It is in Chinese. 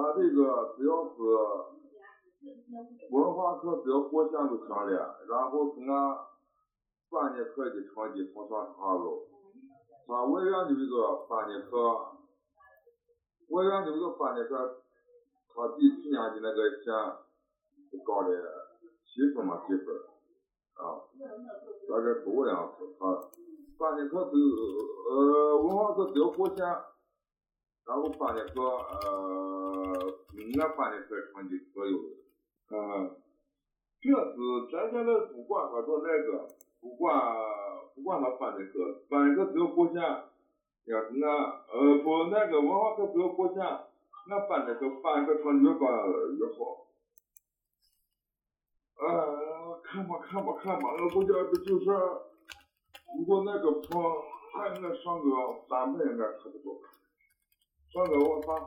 他这个只要是文化课只要过线就行了，然后从俺三年课的成绩从上上喽。他外院的这个三年课，外院的这个三年课，他比去年的那个线高了七分嘛几分，啊，大概多两次。他三年课是呃文化课只要过线。然后三节课，呃，俺三节课成绩可有，嗯，这是咱现在不管他说那个，不管不管他三节课，三节课只要过线，要是俺呃不那个文化课只要过线，俺三节课三节课成绩越高越好。呃，看吧看吧看吧，俺估计就是，如果那个碰，还俺上个三百，俺差不多。上个我发。